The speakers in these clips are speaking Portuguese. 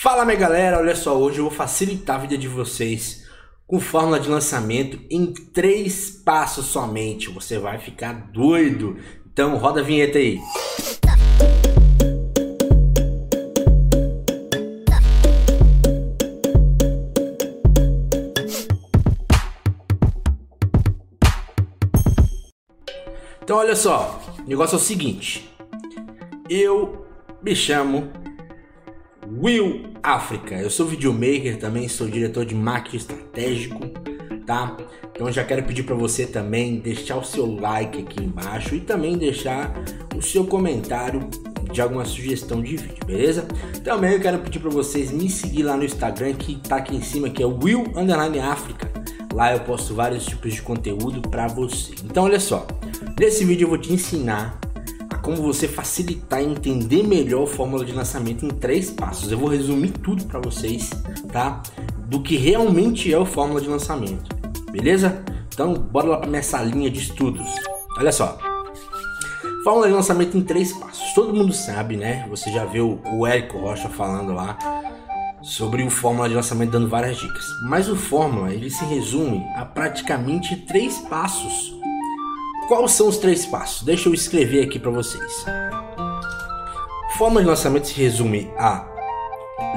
Fala minha galera, olha só, hoje eu vou facilitar a vida de vocês com fórmula de lançamento em três passos somente. Você vai ficar doido. Então roda a vinheta aí. Então olha só, o negócio é o seguinte. Eu me chamo Will África. Eu sou videomaker também, sou diretor de marketing estratégico, tá? Então já quero pedir para você também deixar o seu like aqui embaixo e também deixar o seu comentário de alguma sugestão de vídeo, beleza? Também eu quero pedir para vocês me seguir lá no Instagram que tá aqui em cima que é Will Underline África. Lá eu posto vários tipos de conteúdo para você. Então olha só, nesse vídeo eu vou te ensinar como você facilitar e entender melhor a fórmula de lançamento em três passos. Eu vou resumir tudo para vocês, tá? Do que realmente é a fórmula de lançamento, beleza? Então, bora lá para minha salinha de estudos. Olha só. Fórmula de lançamento em três passos. Todo mundo sabe, né? Você já viu o Érico Rocha falando lá sobre o fórmula de lançamento dando várias dicas. Mas o fórmula, ele se resume a praticamente três passos Quais são os três passos? Deixa eu escrever aqui para vocês. Forma de lançamento se resume a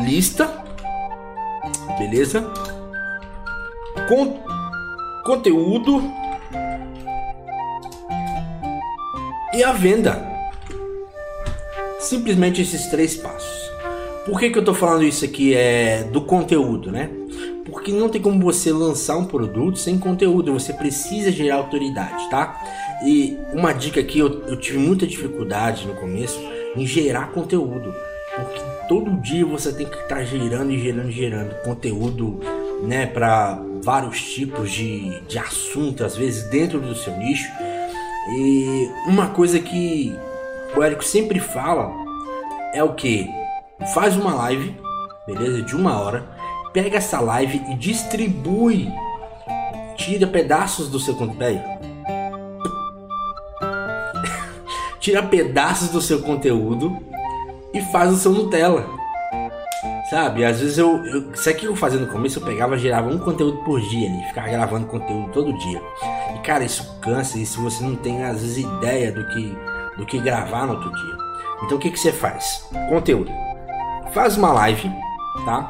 lista, beleza? Con conteúdo e a venda. Simplesmente esses três passos. Por que, que eu tô falando isso aqui é do conteúdo, né? Porque não tem como você lançar um produto sem conteúdo, você precisa gerar autoridade, tá? E uma dica aqui, eu, eu tive muita dificuldade no começo em gerar conteúdo, porque todo dia você tem que estar tá gerando e gerando e gerando conteúdo, né, para vários tipos de, de assunto, às vezes dentro do seu nicho. E uma coisa que o Érico sempre fala é o que? Faz uma live, beleza? De uma hora, pega essa live e distribui. Tira pedaços do seu conteúdo tira pedaços do seu conteúdo e faz o seu Nutella. Sabe? Às vezes eu, eu. Isso aqui eu fazia no começo, eu pegava, gerava um conteúdo por dia ali, ficava gravando conteúdo todo dia. E cara, isso cansa, e se você não tem às vezes ideia do que, do que gravar no outro dia. Então o que, que você faz? Conteúdo. Faz uma live, tá?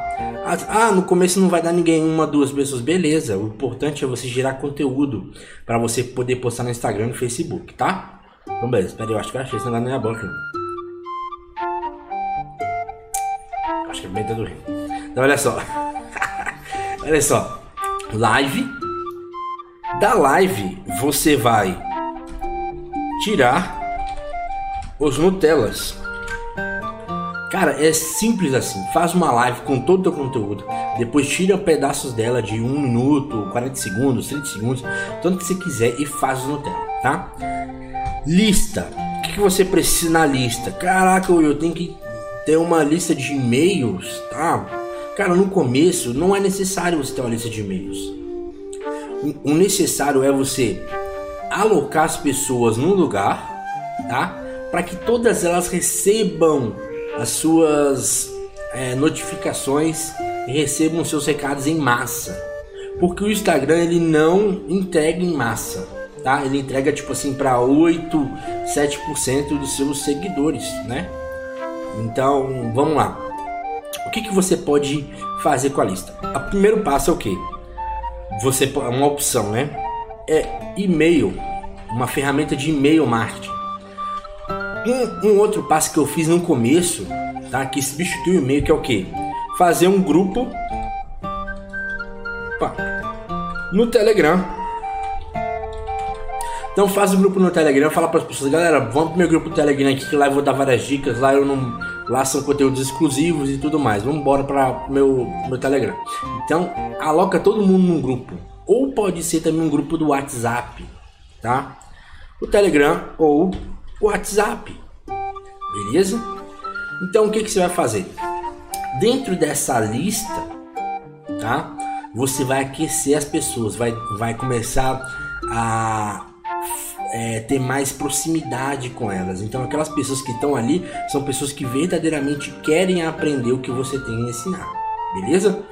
Ah, no começo não vai dar ninguém, uma, duas pessoas, beleza. O importante é você gerar conteúdo para você poder postar no Instagram e no Facebook, tá? Então beleza, espera eu acho que eu achei esse negócio na minha boca. Acho que é bem tá doendo. Então olha só. olha só. Live. Da live você vai tirar os Nutellas. Cara, é simples assim. Faz uma live com todo o teu conteúdo. Depois tira pedaços dela de 1 minuto, 40 segundos, 30 segundos, tanto que você quiser e faz o Nutella, tá? Lista. O que você precisa na lista? Caraca, eu tenho que ter uma lista de e-mails, tá? Cara, no começo não é necessário você ter uma lista de e-mails. O necessário é você alocar as pessoas num lugar, tá? Para que todas elas recebam as suas é, notificações e recebam seus recados em massa. Porque o Instagram ele não entrega em massa tá? Ele entrega tipo assim para 8, 7% dos seus seguidores, né? Então, vamos lá. O que, que você pode fazer com a lista? O primeiro passo é o que? Você uma opção, né? É e-mail, uma ferramenta de e-mail marketing. Um, um, outro passo que eu fiz no começo, tá? Que substitui o e-mail, que é o que? Fazer um grupo opa, no Telegram então faz o grupo no Telegram, fala para as pessoas, galera, vamos pro meu grupo no Telegram aqui que lá eu vou dar várias dicas, lá eu não, lá são conteúdos exclusivos e tudo mais. Vamos embora para meu meu Telegram. Então aloca todo mundo num grupo, ou pode ser também um grupo do WhatsApp, tá? O Telegram ou WhatsApp, beleza? Então o que que você vai fazer? Dentro dessa lista, tá? Você vai aquecer as pessoas, vai vai começar a é, ter mais proximidade com elas. Então, aquelas pessoas que estão ali são pessoas que verdadeiramente querem aprender o que você tem a ensinar, beleza?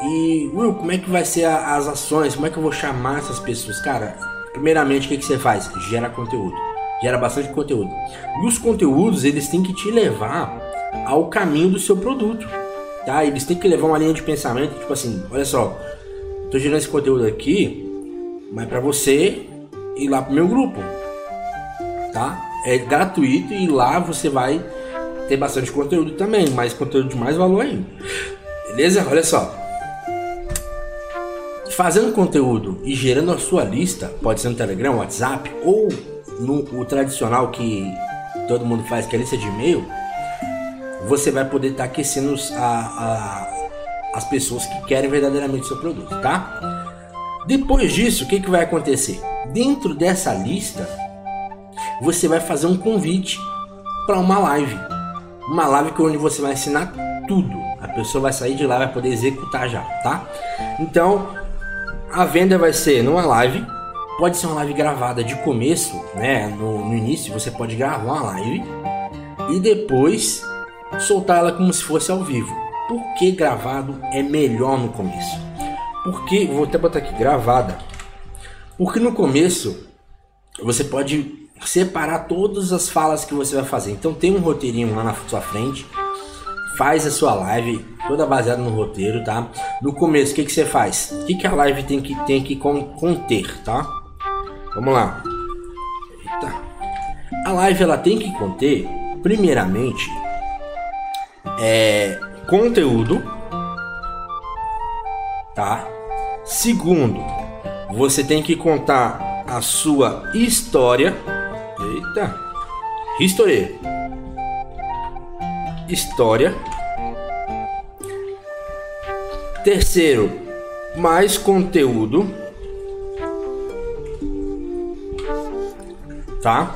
E, Will, como é que vai ser a, as ações? Como é que eu vou chamar essas pessoas? Cara, primeiramente, o que, que você faz? Gera conteúdo. Gera bastante conteúdo. E os conteúdos, eles têm que te levar ao caminho do seu produto, tá? Eles têm que levar uma linha de pensamento, tipo assim, olha só, tô gerando esse conteúdo aqui, mas para você ir lá pro meu grupo, tá? É gratuito e lá você vai ter bastante conteúdo também, mais conteúdo de mais valor ainda. Beleza? Olha só. Fazendo conteúdo e gerando a sua lista, pode ser no Telegram, WhatsApp ou no o tradicional que todo mundo faz, que é a lista de e-mail, você vai poder estar tá aquecendo a, a, as pessoas que querem verdadeiramente o seu produto, tá? Depois disso, o que, que vai acontecer? Dentro dessa lista, você vai fazer um convite para uma live. Uma live que onde você vai ensinar tudo. A pessoa vai sair de lá vai poder executar já, tá? Então, a venda vai ser numa live. Pode ser uma live gravada de começo, né? No, no início você pode gravar uma live e depois soltar ela como se fosse ao vivo. Por que gravado é melhor no começo? Porque, vou até botar aqui, gravada. Porque no começo você pode separar todas as falas que você vai fazer. Então tem um roteirinho lá na sua frente. Faz a sua live toda baseada no roteiro, tá? No começo, o que, que você faz? O que, que a live tem que, tem que conter, tá? Vamos lá. Eita. A live ela tem que conter, primeiramente, é, conteúdo, tá? Segundo, você tem que contar a sua história. Eita! História. História. Terceiro, mais conteúdo. Tá?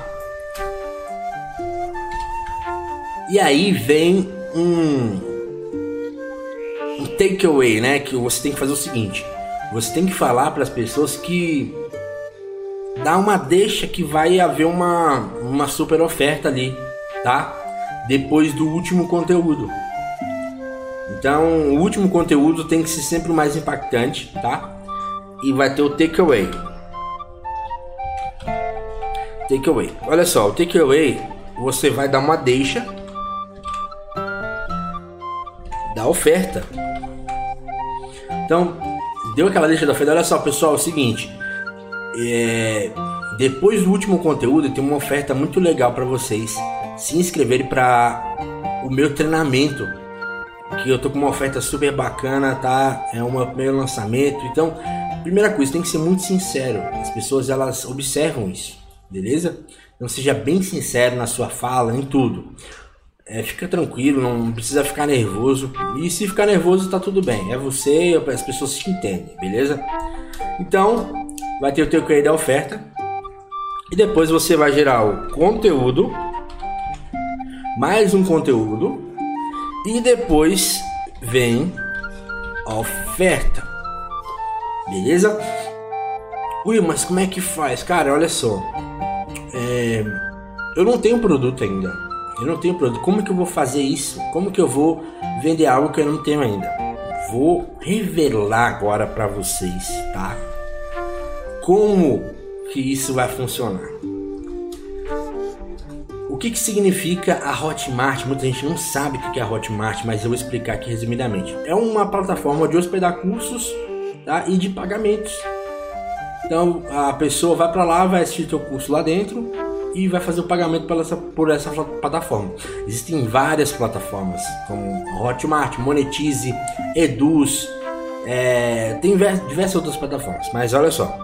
E aí vem um, um takeaway, né? Que você tem que fazer o seguinte: você tem que falar para as pessoas que dá uma deixa que vai haver uma, uma super oferta ali, tá? Depois do último conteúdo. Então, o último conteúdo tem que ser sempre o mais impactante, tá? E vai ter o takeaway. Takeaway. Olha só, o takeaway você vai dar uma deixa da oferta. Então, deu aquela deixa da oferta. Olha só, pessoal, é o seguinte. É, depois do último conteúdo, tem uma oferta muito legal para vocês se inscreverem para o meu treinamento. Que eu tô com uma oferta super bacana, tá? É um primeiro lançamento. Então, primeira coisa, tem que ser muito sincero. As pessoas elas observam isso, beleza? Então seja bem sincero na sua fala, em tudo. É, fica tranquilo, não precisa ficar nervoso. E se ficar nervoso, tá tudo bem. É você, as pessoas te entendem, beleza? Então, vai ter o teu QI da oferta. E depois você vai gerar o conteúdo, mais um conteúdo, e depois vem a oferta. Beleza? Ui, mas como é que faz? Cara, olha só. É, eu não tenho produto ainda eu não tenho produto. Como que eu vou fazer isso? Como que eu vou vender algo que eu não tenho ainda? Vou revelar agora para vocês, tá? Como que isso vai funcionar? O que, que significa a Hotmart? Muita gente não sabe o que é a Hotmart, mas eu vou explicar aqui resumidamente. É uma plataforma de hospedar cursos tá? e de pagamentos. Então a pessoa vai para lá, vai assistir teu curso lá dentro e vai fazer o pagamento por essa, por essa plataforma. Existem várias plataformas, como Hotmart, Monetize, Eduz, é, tem diversas outras plataformas. Mas olha só,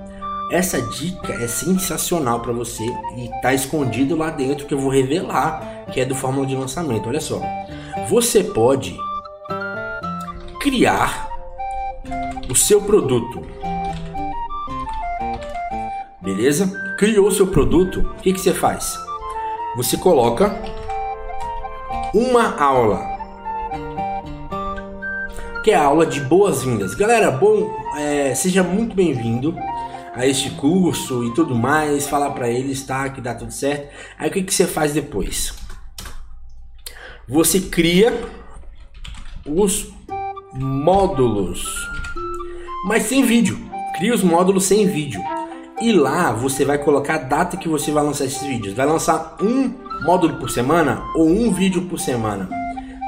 essa dica é sensacional para você e tá escondido lá dentro que eu vou revelar, que é do fórmula de lançamento. Olha só, você pode criar o seu produto beleza? Criou seu produto, o que, que você faz? Você coloca uma aula, que é a aula de boas-vindas. Galera, bom, é, seja muito bem-vindo a este curso e tudo mais, falar para eles, tá, que dá tudo certo. Aí o que, que você faz depois? Você cria os módulos, mas sem vídeo. Cria os módulos sem vídeo. E lá você vai colocar a data que você vai lançar esses vídeos. Vai lançar um módulo por semana ou um vídeo por semana,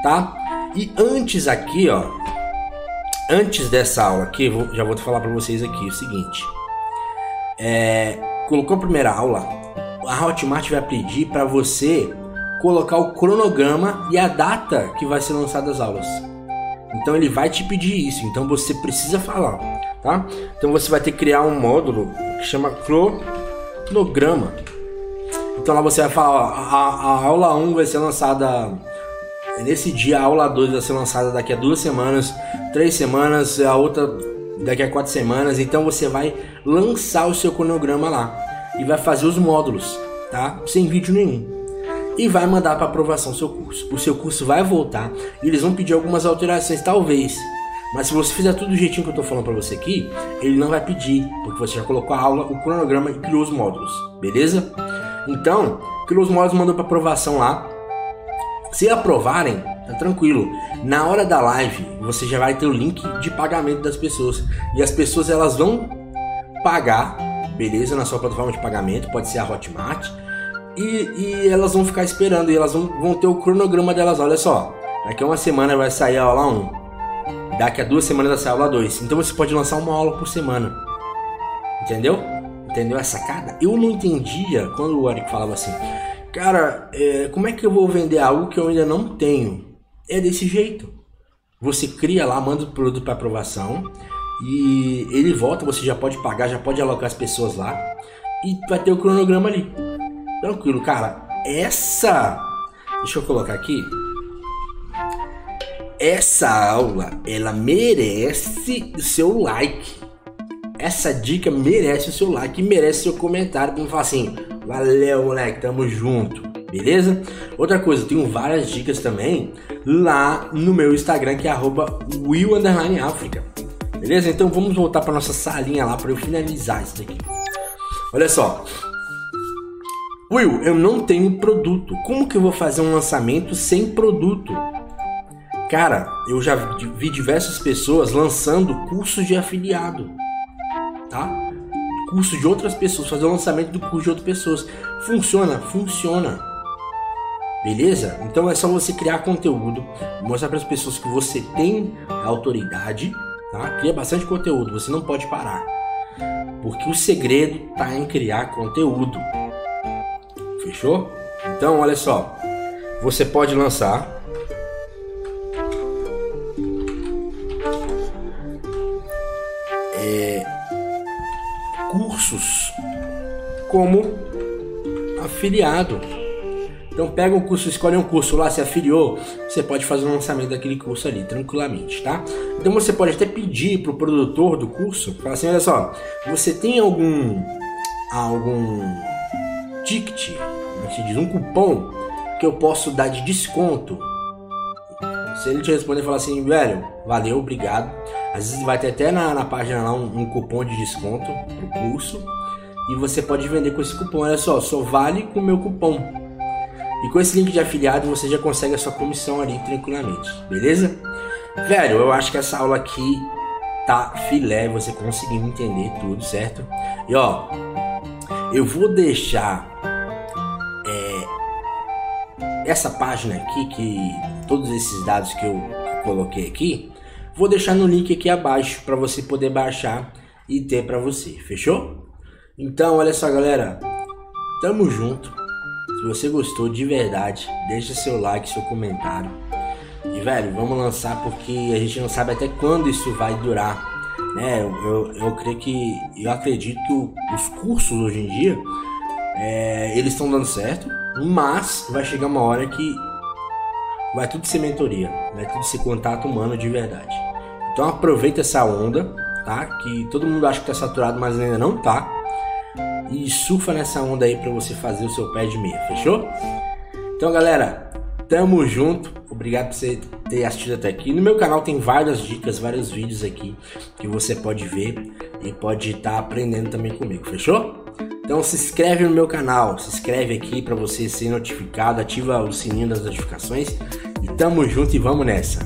tá? E antes aqui, ó, antes dessa aula aqui, vou, já vou falar para vocês aqui o seguinte. É, colocou a primeira aula, a Hotmart vai pedir para você colocar o cronograma e a data que vai ser lançada as aulas. Então ele vai te pedir isso, então você precisa falar, tá? Então você vai ter que criar um módulo que chama cronograma. Então lá você vai falar, ó, a, a aula 1 vai ser lançada nesse dia, a aula 2 vai ser lançada daqui a duas semanas, três semanas, a outra daqui a quatro semanas. Então você vai lançar o seu cronograma lá e vai fazer os módulos, tá? Sem vídeo nenhum e vai mandar para aprovação o seu curso. O seu curso vai voltar e eles vão pedir algumas alterações, talvez. Mas se você fizer tudo do jeitinho que eu estou falando para você aqui, ele não vai pedir, porque você já colocou a aula, o cronograma e criou os módulos, beleza? Então, criou os módulos, mandou para aprovação lá. Se aprovarem, tá tranquilo. Na hora da live, você já vai ter o link de pagamento das pessoas e as pessoas elas vão pagar, beleza, na sua plataforma de pagamento, pode ser a Hotmart e, e elas vão ficar esperando e elas vão, vão ter o cronograma delas. Olha só, daqui a uma semana vai sair a aula 1, daqui a duas semanas sair a aula 2. Então você pode lançar uma aula por semana. Entendeu? Entendeu a sacada? Eu não entendia quando o Eric falava assim, cara, é, como é que eu vou vender algo que eu ainda não tenho? É desse jeito. Você cria lá, manda o produto para aprovação e ele volta, você já pode pagar, já pode alocar as pessoas lá e vai ter o cronograma ali. Tranquilo, cara. Essa. Deixa eu colocar aqui. Essa aula, ela merece o seu like. Essa dica merece o seu like, merece o seu comentário me falar assim: valeu, moleque, tamo junto. Beleza? Outra coisa, eu tenho várias dicas também lá no meu Instagram que é @will_africa. Beleza? Então vamos voltar para nossa salinha lá para eu finalizar isso daqui. Olha só, Will, eu não tenho produto. Como que eu vou fazer um lançamento sem produto? Cara, eu já vi diversas pessoas lançando cursos de afiliado, tá? Curso de outras pessoas, fazer o lançamento do curso de outras pessoas. Funciona? Funciona. Beleza? Então é só você criar conteúdo, mostrar para as pessoas que você tem autoridade, tá? Cria bastante conteúdo, você não pode parar. Porque o segredo está em criar conteúdo. Fechou? Então, olha só. Você pode lançar como afiliado. Então pega um curso, escolhe um curso lá, se afiliou, você pode fazer o lançamento daquele curso ali tranquilamente, tá? Então você pode até pedir para o produtor do curso, falar assim, olha só, você tem algum algum ticket se diz, um cupom que eu posso dar de desconto. Se ele te responder e falar assim, velho, valeu, obrigado. Às vezes vai ter até na, na página lá um, um cupom de desconto pro curso. E você pode vender com esse cupom. Olha só, só vale com o meu cupom. E com esse link de afiliado você já consegue a sua comissão ali tranquilamente, beleza? Velho, eu acho que essa aula aqui tá filé, você conseguiu entender tudo, certo? E ó, eu vou deixar essa página aqui, que todos esses dados que eu coloquei aqui, vou deixar no link aqui abaixo para você poder baixar e ter para você, fechou? Então, olha só, galera, tamo junto. Se você gostou de verdade, deixa seu like, seu comentário. E velho, vamos lançar porque a gente não sabe até quando isso vai durar. Né? Eu, eu, eu creio que eu acredito que os cursos hoje em dia é, eles estão dando certo mas vai chegar uma hora que vai tudo ser mentoria, vai tudo ser contato humano de verdade. Então aproveita essa onda, tá? Que todo mundo acha que tá saturado, mas ainda não tá. E surfa nessa onda aí para você fazer o seu pé de meia, fechou? Então, galera, tamo junto. Obrigado por você ter assistido até aqui. No meu canal tem várias dicas, vários vídeos aqui que você pode ver e pode estar tá aprendendo também comigo, fechou? Então se inscreve no meu canal, se inscreve aqui para você ser notificado, ativa o sininho das notificações e tamo junto e vamos nessa.